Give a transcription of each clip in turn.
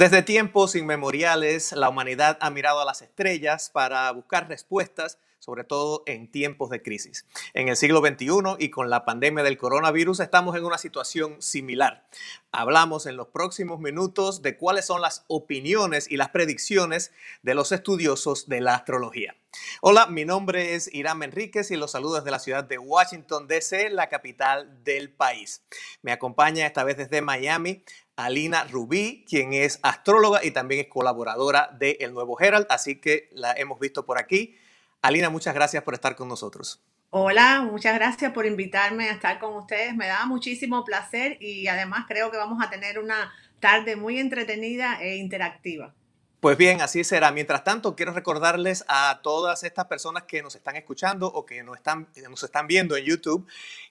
Desde tiempos inmemoriales, la humanidad ha mirado a las estrellas para buscar respuestas, sobre todo en tiempos de crisis. En el siglo XXI y con la pandemia del coronavirus estamos en una situación similar. Hablamos en los próximos minutos de cuáles son las opiniones y las predicciones de los estudiosos de la astrología. Hola, mi nombre es Irán Enríquez y los saludo desde la ciudad de Washington, D.C., la capital del país. Me acompaña esta vez desde Miami Alina Rubí, quien es astróloga y también es colaboradora de El Nuevo Herald, así que la hemos visto por aquí. Alina, muchas gracias por estar con nosotros. Hola, muchas gracias por invitarme a estar con ustedes. Me da muchísimo placer y además creo que vamos a tener una tarde muy entretenida e interactiva. Pues bien, así será. Mientras tanto, quiero recordarles a todas estas personas que nos están escuchando o que nos están, nos están viendo en YouTube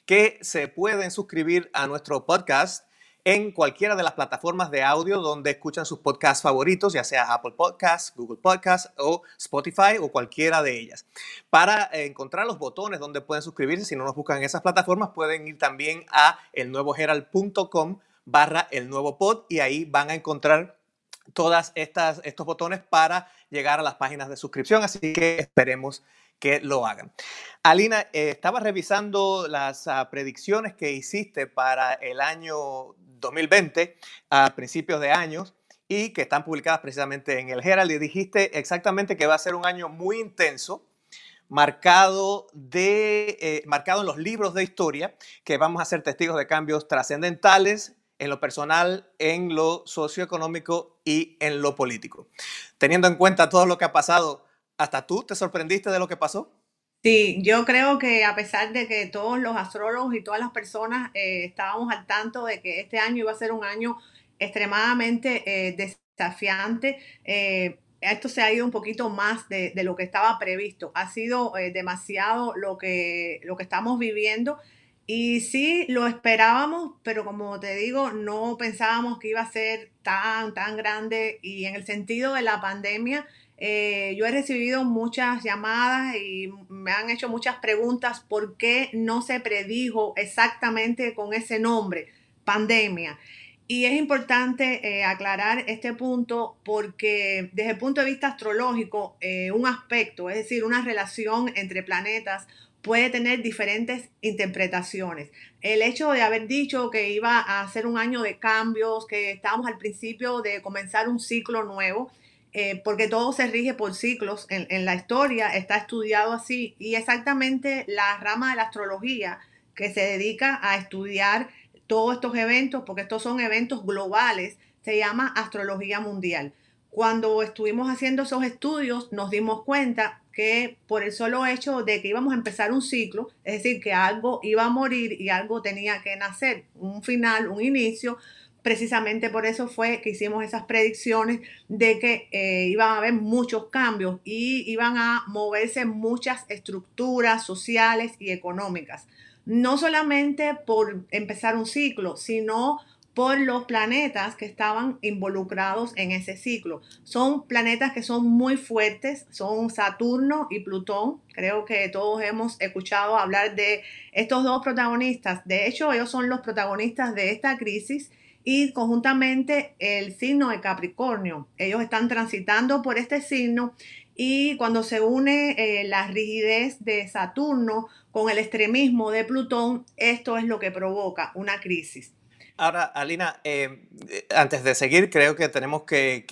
que se pueden suscribir a nuestro podcast en cualquiera de las plataformas de audio donde escuchan sus podcasts favoritos, ya sea Apple Podcasts, Google Podcasts o Spotify o cualquiera de ellas. Para encontrar los botones donde pueden suscribirse, si no nos buscan en esas plataformas, pueden ir también a elnuevoherald.com barra el nuevo pod y ahí van a encontrar todas estas estos botones para llegar a las páginas de suscripción, así que esperemos que lo hagan. Alina, eh, estaba revisando las ah, predicciones que hiciste para el año 2020 a principios de años y que están publicadas precisamente en el Herald y dijiste exactamente que va a ser un año muy intenso, marcado, de, eh, marcado en los libros de historia, que vamos a ser testigos de cambios trascendentales en lo personal, en lo socioeconómico y en lo político. Teniendo en cuenta todo lo que ha pasado, ¿hasta tú te sorprendiste de lo que pasó? Sí, yo creo que a pesar de que todos los astrólogos y todas las personas eh, estábamos al tanto de que este año iba a ser un año extremadamente eh, desafiante, eh, esto se ha ido un poquito más de, lo que estaba previsto. Ha sido demasiado lo que, lo que estamos viviendo. Y sí, lo esperábamos, pero como te digo, no pensábamos que iba a ser tan, tan grande. Y en el sentido de la pandemia, eh, yo he recibido muchas llamadas y me han hecho muchas preguntas por qué no se predijo exactamente con ese nombre, pandemia. Y es importante eh, aclarar este punto porque desde el punto de vista astrológico, eh, un aspecto, es decir, una relación entre planetas, puede tener diferentes interpretaciones. El hecho de haber dicho que iba a ser un año de cambios, que estábamos al principio de comenzar un ciclo nuevo, eh, porque todo se rige por ciclos en, la historia, está estudiado así, y exactamente la rama de la astrología que se dedica a estudiar todos estos eventos, porque estos son eventos globales, se llama astrología mundial. Cuando estuvimos haciendo esos estudios nos dimos cuenta que por el solo hecho de que íbamos a empezar un ciclo, es decir, que algo iba a morir y algo tenía que nacer, un final, un inicio, precisamente por eso fue que hicimos esas predicciones de que eh, iban a haber muchos cambios y iban a moverse muchas estructuras sociales y económicas. No solamente por empezar un ciclo, sino por los planetas que estaban involucrados en ese ciclo. Son planetas que son muy fuertes, son Saturno y Plutón. Creo que todos hemos escuchado hablar de estos dos protagonistas. De hecho, ellos son los protagonistas de esta crisis y conjuntamente el signo de Capricornio. Ellos están transitando por este signo y cuando se une eh, la rigidez de Saturno con el extremismo de Plutón, esto es lo que provoca una crisis. Ahora, Alina, eh, antes de seguir, creo que tenemos que,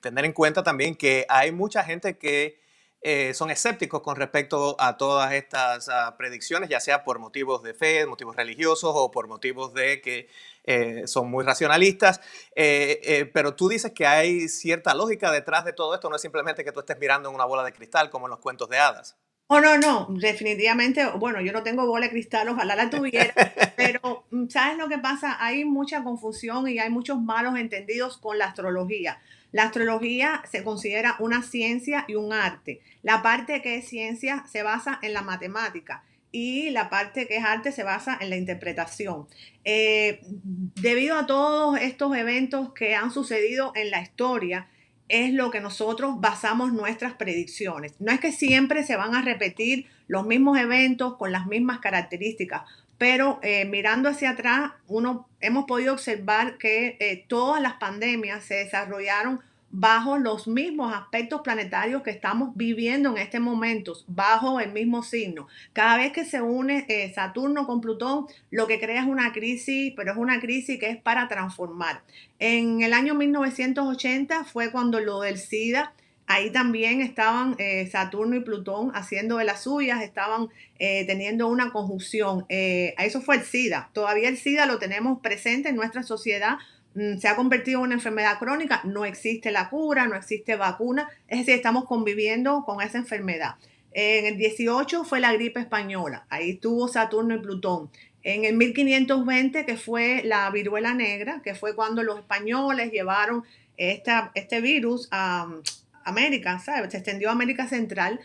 tener en cuenta también que hay mucha gente que eh, son escépticos con respecto a todas estas ah, predicciones, ya sea por motivos de fe, motivos religiosos o por motivos de que eh, son muy racionalistas, eh, eh, pero tú dices que hay cierta lógica detrás de todo esto, no es simplemente que tú estés mirando en una bola de cristal como en los cuentos de hadas. Oh, no, no, definitivamente, bueno, yo no tengo bola de cristal, ojalá la tuviera, pero mm, ¿sabes lo que pasa? Hay mucha confusión y hay muchos malos entendidos con la astrología. La astrología se considera una ciencia y un arte. La parte que es ciencia se basa en la matemática y la parte que es arte se basa en la interpretación. Eh, debido a todos estos eventos que han sucedido en la historia, es lo que nosotros basamos nuestras predicciones. No es que siempre se van a repetir los mismos eventos con las mismas características. pero eh, mirando hacia atrás, uno, hemos podido observar que eh, todas las pandemias se desarrollaron bajo los mismos aspectos planetarios que estamos viviendo en este momento, bajo el mismo signo. Cada vez que se une eh, Saturno con Plutón, lo que crea es una crisis, pero es una crisis que es para transformar. En el año 1980 fue cuando lo del SIDA, ahí también estaban eh, Saturno y Plutón haciendo de las suyas, estaban eh, teniendo una conjunción. eso fue el SIDA. Todavía el SIDA lo tenemos presente en nuestra sociedad se ha convertido en una enfermedad crónica, no existe la cura, no existe vacuna, es decir, estamos conviviendo con esa enfermedad. En el 18 fue la gripe española, ahí estuvo Saturno y Plutón. En el 1520, que fue la viruela negra, que fue cuando los españoles llevaron esta, este virus a mm, América, ¿sabes? Se extendió a América Central.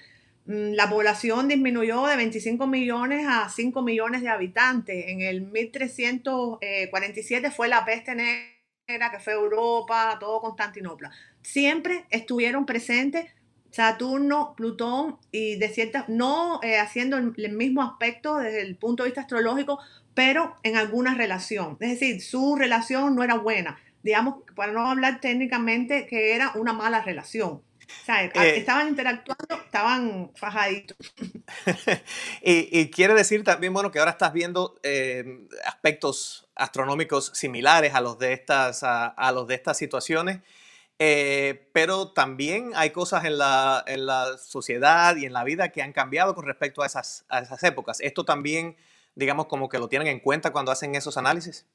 Mm, la población disminuyó de 25 millones a 5 millones de habitantes. En el 1347 fue la peste negra que fue Europa, todo Constantinopla. Siempre estuvieron presentes Saturno, Plutón y de ciertas, no eh, haciendo el, mismo aspecto desde el punto de vista astrológico, pero en alguna relación. Es decir, su relación no era buena. Digamos, para no hablar técnicamente, que era una mala relación. Eh, estaban interactuando, estaban fajaditos. y, quiere decir también, bueno, que ahora estás viendo eh, aspectos astronómicos similares a los de estas, a, los de estas situaciones. Eh, pero también hay cosas en la, en la, sociedad y en la vida que han cambiado con respecto a esas, a esas épocas. Esto también, digamos, como que lo tienen en cuenta cuando hacen esos análisis.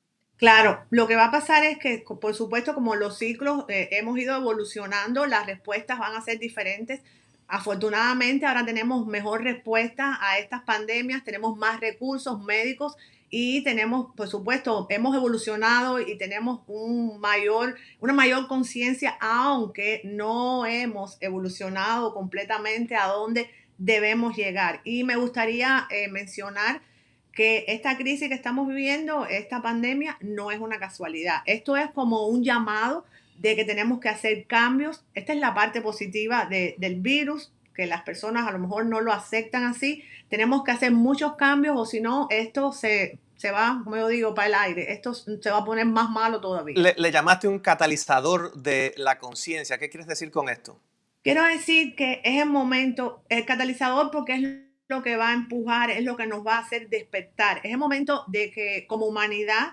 Claro, lo que va a pasar es que, por supuesto, como los ciclos eh, hemos ido evolucionando, las respuestas van a ser diferentes. Afortunadamente, ahora tenemos mejor respuesta a estas pandemias, tenemos más recursos médicos y tenemos, por supuesto, hemos evolucionado y tenemos un mayor, una mayor conciencia, aunque no hemos evolucionado completamente a donde debemos llegar. Y me gustaría eh, mencionar que esta crisis que estamos viviendo, esta pandemia, no es una casualidad. Esto es como un llamado de que tenemos que hacer cambios. Esta es la parte positiva del virus, que las personas a lo mejor no lo aceptan así. Tenemos que hacer muchos cambios o si no, esto se, se va, como yo digo, para el aire. Esto se va a poner más malo todavía. Le, le llamaste un catalizador de la conciencia. ¿Qué quieres decir con esto? Quiero decir que es el momento, el catalizador porque es lo que va a empujar, es lo que nos va a hacer despertar. Es el momento de que como humanidad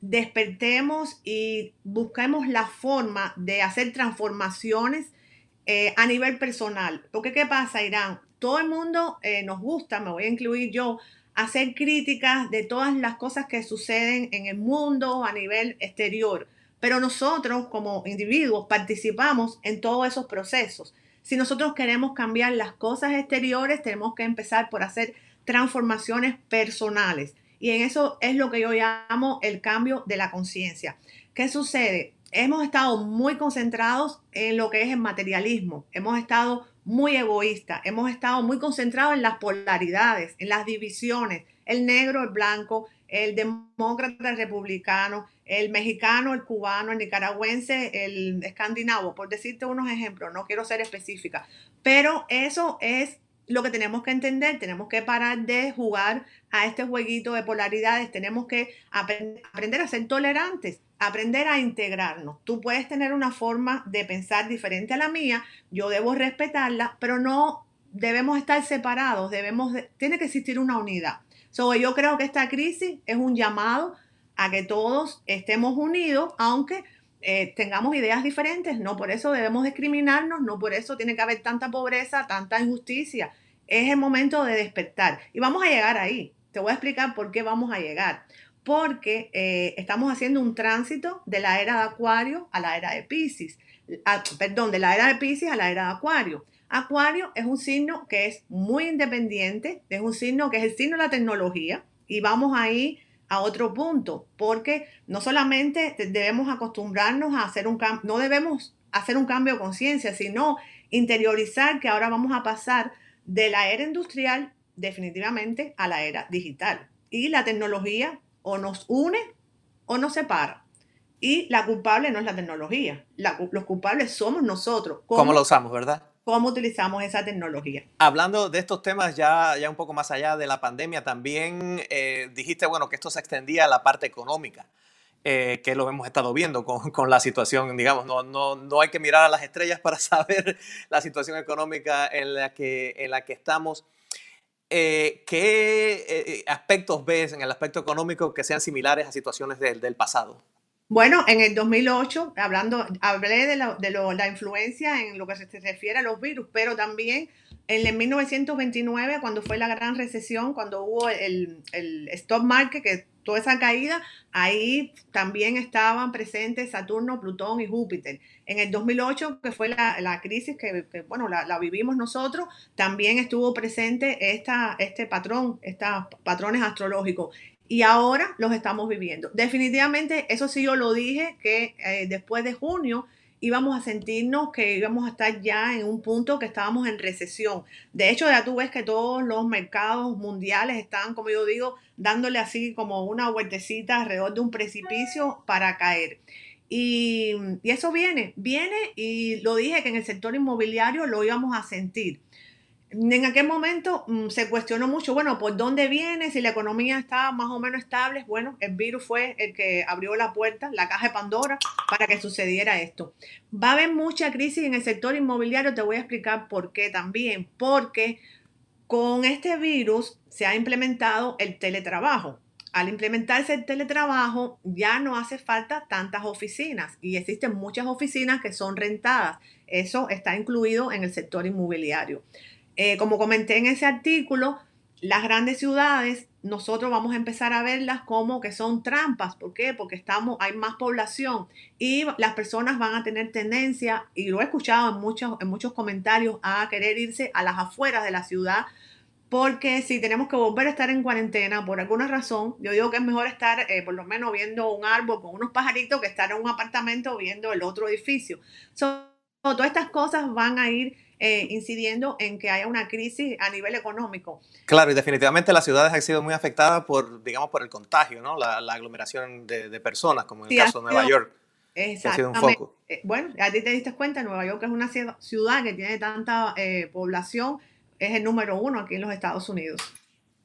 despertemos y busquemos la forma de hacer transformaciones eh, a nivel personal. Porque ¿qué pasa, Irán? Todo el mundo eh, nos gusta, me voy a incluir yo, hacer críticas de todas las cosas que suceden en el mundo a nivel exterior. Pero nosotros como individuos participamos en todos esos procesos. Si nosotros queremos cambiar las cosas exteriores, tenemos que empezar por hacer transformaciones personales. Y en eso es lo que yo llamo el cambio de la conciencia. ¿Qué sucede? Hemos estado muy concentrados en lo que es el materialismo. Hemos estado muy egoístas. Hemos estado muy concentrados en las polaridades, en las divisiones, el negro, el blanco, el demócrata, el republicano, el mexicano, el cubano, el nicaragüense, el escandinavo, por decirte unos ejemplos, no quiero ser específica, pero eso es lo que tenemos que entender, tenemos que parar de jugar a este jueguito de polaridades, tenemos que aprender a ser tolerantes, aprender a integrarnos. Tú puedes tener una forma de pensar diferente a la mía, yo debo respetarla, pero no debemos estar separados, debemos, tiene que existir una unidad. So, yo creo que esta crisis es un llamado a que todos estemos unidos, aunque eh, tengamos ideas diferentes. No por eso debemos discriminarnos, no por eso tiene que haber tanta pobreza, tanta injusticia. Es el momento de despertar. Y vamos a llegar ahí. Te voy a explicar por qué vamos a llegar. Porque eh, estamos haciendo un tránsito de la era de Acuario a la era de Pisces. perdón, de la era de Pisces a la era de Acuario. Acuario es un signo que es muy independiente, es un signo que es el signo de la tecnología. Y vamos ahí a otro punto, porque no solamente debemos acostumbrarnos a hacer un cambio, no debemos hacer un cambio de conciencia, sino interiorizar que ahora vamos a pasar de la era industrial definitivamente a la era digital. Y la tecnología o nos une o nos separa. Y la culpable no es la tecnología, los culpables somos nosotros. ¿Cómo, lo usamos, verdad? Cómo utilizamos esa tecnología. Hablando de estos temas ya, ya un poco más allá de la pandemia, también eh, dijiste, bueno, que esto se extendía a la parte económica. Eh, que lo hemos estado viendo con, con, la situación, digamos, no, no, no hay que mirar a las estrellas para saber la situación económica en la que, en la que estamos. Eh, ¿Qué eh, aspectos ves en el aspecto económico que sean similares a situaciones del pasado? Bueno, en el 2008, hablando, hablé de, la, de lo, la influencia en lo que se refiere a los virus, pero también en el 1929, cuando fue la gran recesión, cuando hubo el, el stock market, que toda esa caída, ahí también estaban presentes Saturno, Plutón y Júpiter. En el 2008, que fue la, la crisis que, bueno, la, la, vivimos nosotros, también estuvo presente esta, este patrón, estos patrones astrológicos. Y ahora los estamos viviendo. Definitivamente, eso sí yo lo dije, que eh, después de junio íbamos a sentirnos que íbamos a estar ya en un punto que estábamos en recesión. De hecho, ya tú ves que todos los mercados mundiales están, como yo digo, dándole así como una vueltecita alrededor de un precipicio para caer. Y, y, eso viene, viene y lo dije que en el sector inmobiliario lo íbamos a sentir. En aquel momento mmm, se cuestionó mucho, bueno, ¿por dónde viene? Si la economía está más o menos estable. Bueno, el virus fue el que abrió la puerta, la caja de Pandora, para que sucediera esto. Va a haber mucha crisis en el sector inmobiliario, te voy a explicar por qué también. Porque con este virus se ha implementado el teletrabajo. Al implementarse el teletrabajo ya no hace falta tantas oficinas y existen muchas oficinas que son rentadas. Eso está incluido en el sector inmobiliario. Eh, como comenté en ese artículo, las grandes ciudades, nosotros vamos a empezar a verlas como que son trampas. ¿Por qué? Porque estamos, hay más población y las personas van a tener tendencia, y lo he escuchado en muchos, en muchos comentarios, a querer irse a las afueras de la ciudad. Porque si tenemos que volver a estar en cuarentena por alguna razón, yo digo que es mejor estar eh, por lo menos viendo un árbol con unos pajaritos que estar en un apartamento viendo el otro edificio. Todas estas cosas van a ir eh, incidiendo en que haya una crisis a nivel económico. Claro, y definitivamente las ciudades han sido muy afectadas por, digamos, por el contagio, ¿no? La, la aglomeración de, de, personas, como en el sí, caso de Nueva sido, York. Exactamente. Un foco. Eh, bueno, a ti te diste cuenta, Nueva York es una ciudad que tiene tanta eh, población, es el número uno aquí en los Estados Unidos.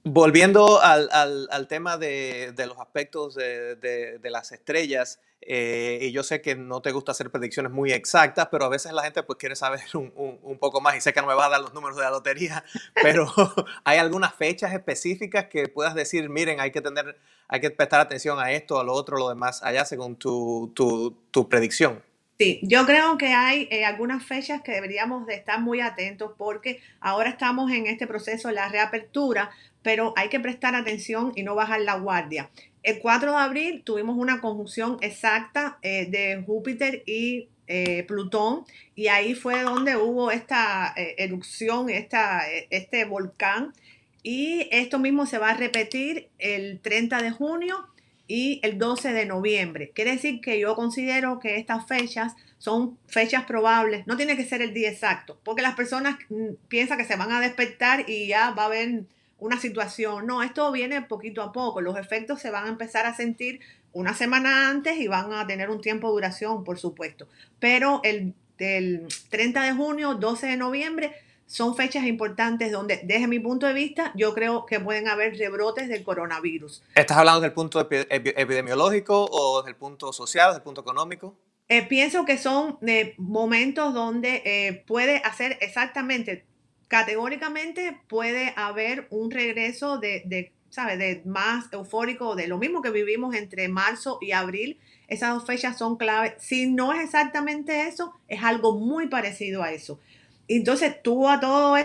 Volviendo al, al, tema de, de, los aspectos de, de las estrellas, eh, y yo sé que no te gusta hacer predicciones muy exactas, pero a veces la gente pues quiere saber un, un, poco más y sé que no me vas a dar los números de la lotería, pero hay algunas fechas específicas que puedas decir, miren, hay que tener, hay que prestar atención a esto, a lo otro, lo demás, allá según tu, tu, tu predicción. Sí, yo creo que hay eh, algunas fechas que deberíamos de estar muy atentos porque ahora estamos en este proceso de la reapertura, pero hay que prestar atención y no bajar la guardia. El 4 de abril tuvimos una conjunción exacta eh, de Júpiter y eh, Plutón y ahí fue donde hubo esta eh, erupción, esta, eh, este volcán y esto mismo se va a repetir el 30 de junio y el 12 de noviembre. Quiere decir que yo considero que estas fechas son fechas probables, no tiene que ser el día exacto, porque las personas mm, piensan que se van a despertar y ya va a haber una situación. No, esto viene poquito a poco. Los efectos se van a empezar a sentir una semana antes y van a tener un tiempo de duración, por supuesto. Pero el, el 30 de junio, 12 de noviembre son fechas importantes donde, desde mi punto de vista, yo creo que pueden haber rebrotes del coronavirus. ¿Estás hablando del punto epidemiológico o del punto social, del punto económico? Eh, pienso que son eh, momentos donde eh, puede hacer exactamente categóricamente puede haber un regreso de, ¿sabes? De más eufórico, de lo mismo que vivimos entre marzo y abril. Esas dos fechas son clave. Si no es exactamente eso, es algo muy parecido a eso. Entonces tú a todo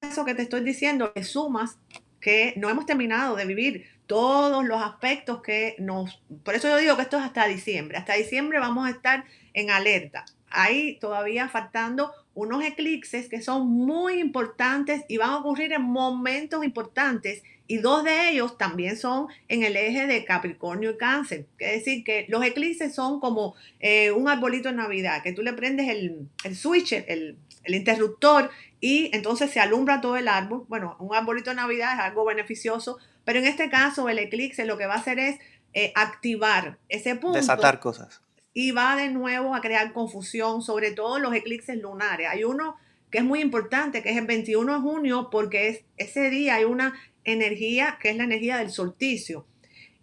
eso que te estoy diciendo le sumas que no hemos terminado de vivir todos los aspectos que nos... Por eso yo digo que esto es hasta diciembre. Hasta diciembre vamos a estar en alerta. Hay todavía faltando unos eclipses que son muy importantes y van a ocurrir en momentos importantes y dos de ellos también son en el eje de Capricornio y Cáncer. Es decir, que los eclipses son como eh, un arbolito de Navidad, que tú le prendes el, el switch, el, el, interruptor y entonces se alumbra todo el árbol. Bueno, un arbolito de Navidad es algo beneficioso, pero en este caso el eclipse lo que va a hacer es eh, activar ese punto. Desatar cosas y va de nuevo a crear confusión, sobre todo los eclipses lunares. Hay uno que es muy importante, que es el 21 de junio, porque es, ese día hay una energía que es la energía del solsticio.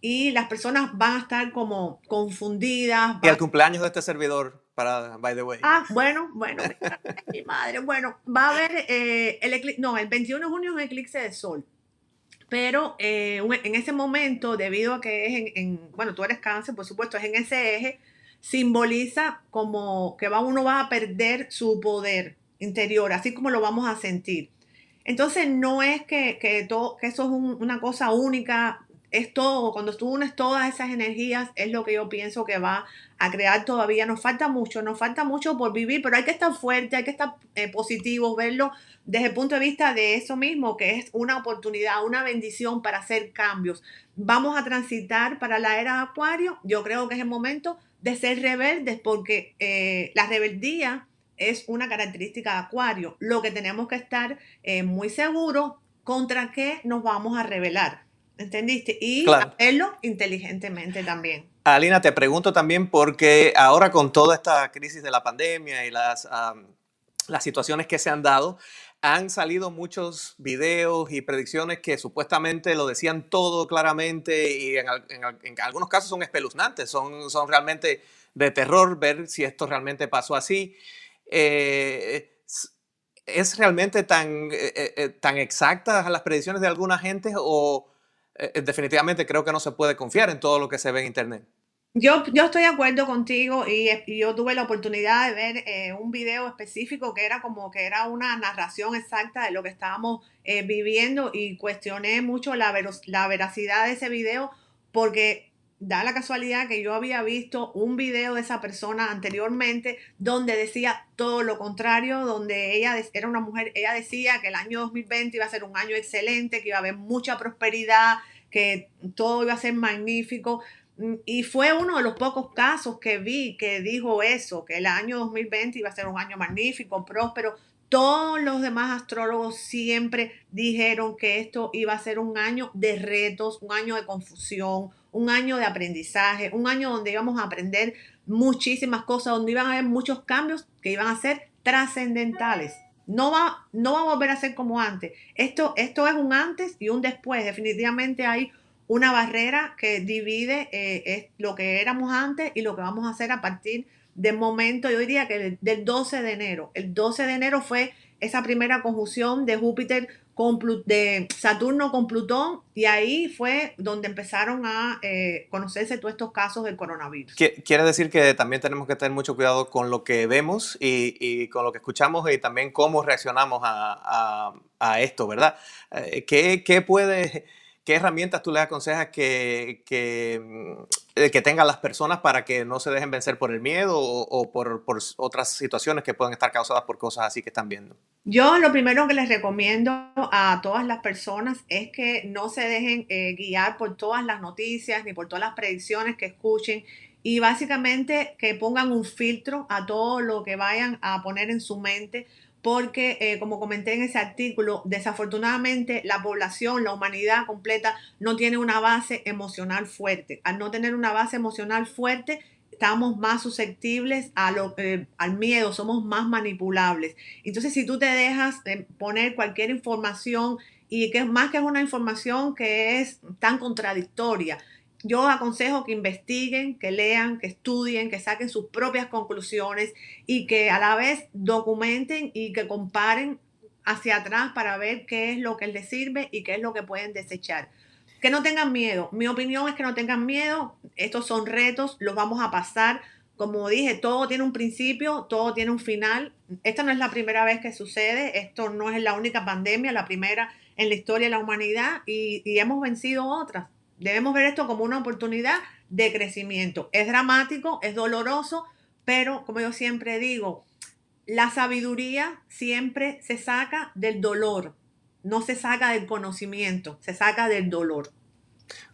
Y las personas van a estar como confundidas. Y el cumpleaños de este servidor, para, by the way. Ah, bueno, bueno, mi madre, bueno, va a haber eh, el eclipse, no, el 21 de junio es un eclipse de sol. Pero eh, en ese momento, debido a que es en, en, bueno, tú eres cáncer, por supuesto, es en ese eje, simboliza como que va, uno va a perder su poder interior, así como lo vamos a sentir. Entonces no es que, que, todo, que eso es una cosa única, es todo, cuando tú unes todas esas energías, es lo que yo pienso que va a crear todavía. Nos falta mucho, nos falta mucho por vivir, pero hay que estar fuerte, hay que estar eh, positivos, verlo desde el punto de vista de eso mismo, que es una oportunidad, una bendición para hacer cambios. Vamos a transitar para la era de Acuario, yo creo que es el momento de ser rebeldes, porque eh, la rebeldía es una característica de Acuario. Lo que tenemos que estar eh, muy seguros contra qué nos vamos a rebelar. ¿Entendiste? Y hacerlo inteligentemente también. Alina, te pregunto también porque ahora con toda esta crisis de la pandemia y las, las situaciones que se han dado, han salido muchos videos y predicciones que supuestamente lo decían todo claramente y en, algunos casos son espeluznantes, son, son realmente de terror ver si esto realmente pasó así. Eh, ¿Es realmente tan, eh, eh, tan exactas las predicciones de alguna gente o definitivamente creo que no se puede confiar en todo lo que se ve en Internet? Yo, yo estoy de acuerdo contigo y, yo tuve la oportunidad de ver un video específico que era como que era una narración exacta de lo que estábamos viviendo y cuestioné mucho la, la veracidad de ese video porque da la casualidad que yo había visto un video de esa persona anteriormente donde decía todo lo contrario, donde ella era una mujer, ella decía que el año 2020 iba a ser un año excelente, que iba a haber mucha prosperidad, que todo iba a ser magnífico. Y fue uno de los pocos casos que vi que dijo eso, que el año 2020 iba a ser un año magnífico, próspero. Todos los demás astrólogos siempre dijeron que esto iba a ser un año de retos, un año de confusión, un año de aprendizaje, un año donde íbamos a aprender muchísimas cosas, donde iban a haber muchos cambios que iban a ser trascendentales. No va, no va a volver a ser como antes. Esto, esto es un antes y un después. Definitivamente hay una barrera que divide eh, lo que éramos antes y lo que vamos a hacer a partir del momento, yo diría que del 12 de enero. El 12 de enero fue esa primera conjunción de Júpiter de Saturno con Plutón y ahí fue donde empezaron a eh, conocerse todos estos casos del coronavirus. Quiere decir que también tenemos que tener mucho cuidado con lo que vemos y, con lo que escuchamos y también cómo reaccionamos a, esto, ¿verdad? Eh, ¿Qué, qué puede ¿Qué herramientas tú le aconsejas que, que, mm, que, tengan las personas para que no se dejen vencer por el miedo o, por, por, otras situaciones que pueden estar causadas por cosas así que están viendo? Yo lo primero que les recomiendo a todas las personas es que no se dejen eh, guiar por todas las noticias ni por todas las predicciones que escuchen y básicamente que pongan un filtro a todo lo que vayan a poner en su mente porque, eh, como comenté en ese artículo, desafortunadamente la población, la humanidad completa, no tiene una base emocional fuerte. Al no tener una base emocional fuerte, estamos más susceptibles eh, al miedo, somos más manipulables. Entonces, si tú te dejas poner cualquier información y que más que una información que es tan contradictoria, yo aconsejo que investiguen, que lean, que estudien, que saquen sus propias conclusiones y que a la vez documenten y que comparen hacia atrás para ver qué es lo que les sirve y qué es lo que pueden desechar. Que no tengan miedo. Mi opinión es que no tengan miedo. Estos son retos, los vamos a pasar. Como dije, todo tiene un principio, todo tiene un final. Esta no es la primera vez que sucede, esto no es la única pandemia, la primera en la historia de la humanidad y, y hemos vencido otras. Debemos ver esto como una oportunidad de crecimiento. Es dramático, es doloroso, pero como yo siempre digo, la sabiduría siempre se saca del dolor, no se saca del conocimiento, se saca del dolor.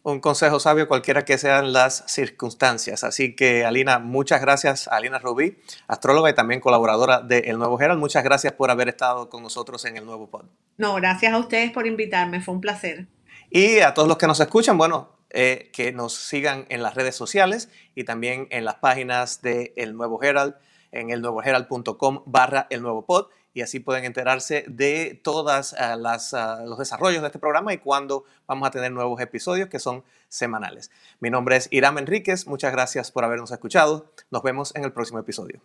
Un consejo sabio cualquiera que sean las circunstancias. Así que Alina, muchas gracias, Alina Rubí, astróloga y también colaboradora de El Nuevo Herald. Muchas gracias por haber estado con nosotros en el Nuevo Pod. No, gracias a ustedes por invitarme, fue un placer. Y a todos los que nos escuchan, bueno, eh, que nos sigan en las redes sociales y también en las páginas de El Nuevo Herald, en el nuevoherald.com barra el nuevo pod y así pueden enterarse de todos ah, ah, los desarrollos de este programa y cuándo vamos a tener nuevos episodios que son semanales. Mi nombre es Iram Enríquez, muchas gracias por habernos escuchado, nos vemos en el próximo episodio.